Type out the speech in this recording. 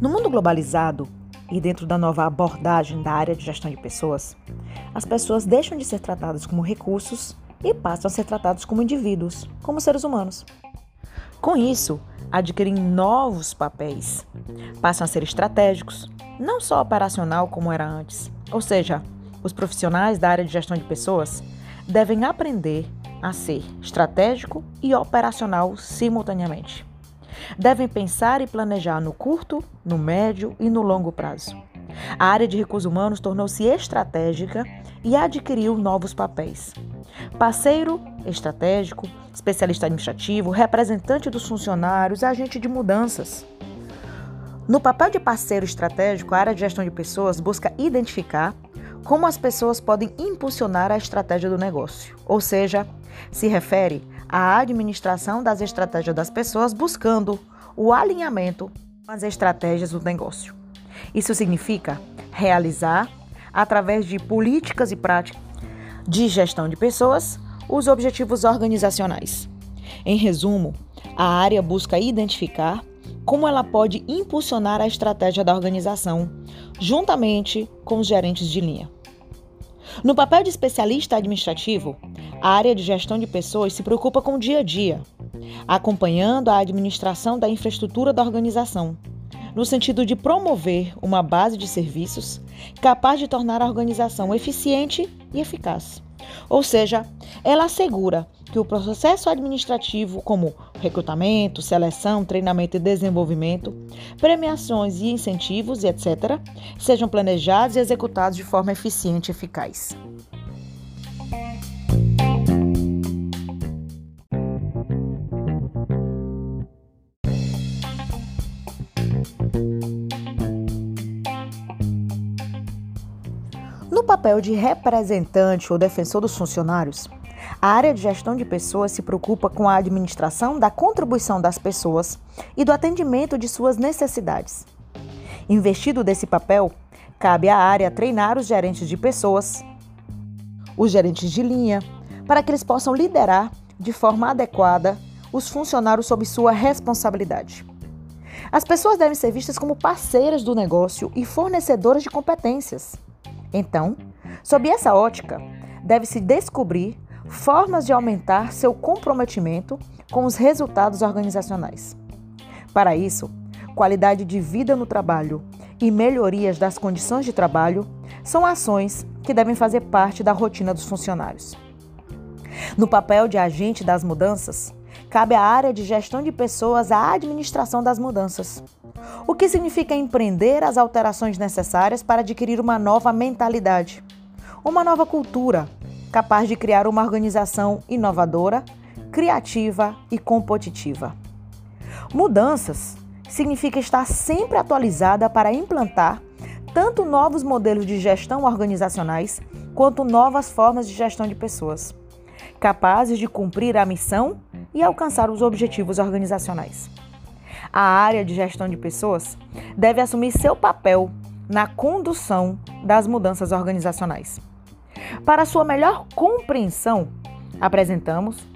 No mundo globalizado e dentro da nova abordagem da área de gestão de pessoas, as pessoas deixam de ser tratadas como recursos e passam a ser tratados como indivíduos, como seres humanos. Com isso, adquirem novos papéis, passam a ser estratégicos, não só operacional como era antes. Ou seja, os profissionais da área de gestão de pessoas devem aprender a ser estratégico e operacional simultaneamente. Devem pensar e planejar no curto, no médio e no longo prazo. A área de recursos humanos tornou-se estratégica e adquiriu novos papéis. Parceiro estratégico, especialista administrativo, representante dos funcionários, agente de mudanças. No papel de parceiro estratégico, a área de gestão de pessoas busca identificar como as pessoas podem impulsionar a estratégia do negócio, ou seja, se refere à administração das estratégias das pessoas buscando o alinhamento com as estratégias do negócio. Isso significa realizar, através de políticas e práticas de gestão de pessoas, os objetivos organizacionais. Em resumo, a área busca identificar como ela pode impulsionar a estratégia da organização, juntamente com os gerentes de linha. No papel de especialista administrativo, a área de gestão de pessoas se preocupa com o dia a dia, acompanhando a administração da infraestrutura da organização, no sentido de promover uma base de serviços capaz de tornar a organização eficiente e eficaz. Ou seja, ela assegura que o processo administrativo, como recrutamento, seleção, treinamento e desenvolvimento, premiações e incentivos etc., sejam planejados e executados de forma eficiente e eficaz. No papel de representante ou defensor dos funcionários, a área de gestão de pessoas se preocupa com a administração da contribuição das pessoas e do atendimento de suas necessidades. Investido desse papel, cabe à área treinar os gerentes de pessoas, os gerentes de linha, para que eles possam liderar de forma adequada os funcionários sob sua responsabilidade. As pessoas devem ser vistas como parceiras do negócio e fornecedoras de competências. Então, sob essa ótica, deve-se descobrir formas de aumentar seu comprometimento com os resultados organizacionais. Para isso, qualidade de vida no trabalho e melhorias das condições de trabalho são ações que devem fazer parte da rotina dos funcionários. No papel de agente das mudanças, cabe à área de gestão de pessoas a administração das mudanças, o que significa empreender as alterações necessárias para adquirir uma nova mentalidade, uma nova cultura, capaz de criar uma organização inovadora, criativa e competitiva. Mudanças significa estar sempre atualizada para implantar tanto novos modelos de gestão organizacionais quanto novas formas de gestão de pessoas, capazes de cumprir a missão e alcançar os objetivos organizacionais. A área de gestão de pessoas deve assumir seu papel na condução das mudanças organizacionais. Para sua melhor compreensão, apresentamos